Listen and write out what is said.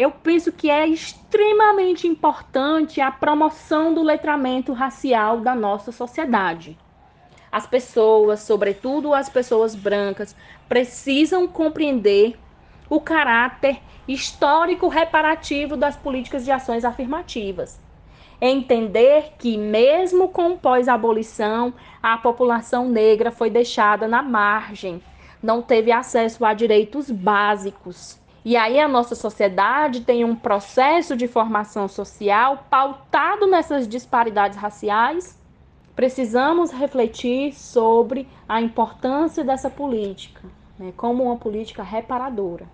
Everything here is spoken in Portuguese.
eu penso que é extremamente importante a promoção do letramento racial da nossa sociedade. As pessoas, sobretudo as pessoas brancas, precisam compreender o caráter histórico reparativo das políticas de ações afirmativas. Entender que, mesmo com pós-abolição, a população negra foi deixada na margem, não teve acesso a direitos básicos. E aí a nossa sociedade tem um processo de formação social pautado nessas disparidades raciais. Precisamos refletir sobre a importância dessa política, né, como uma política reparadora.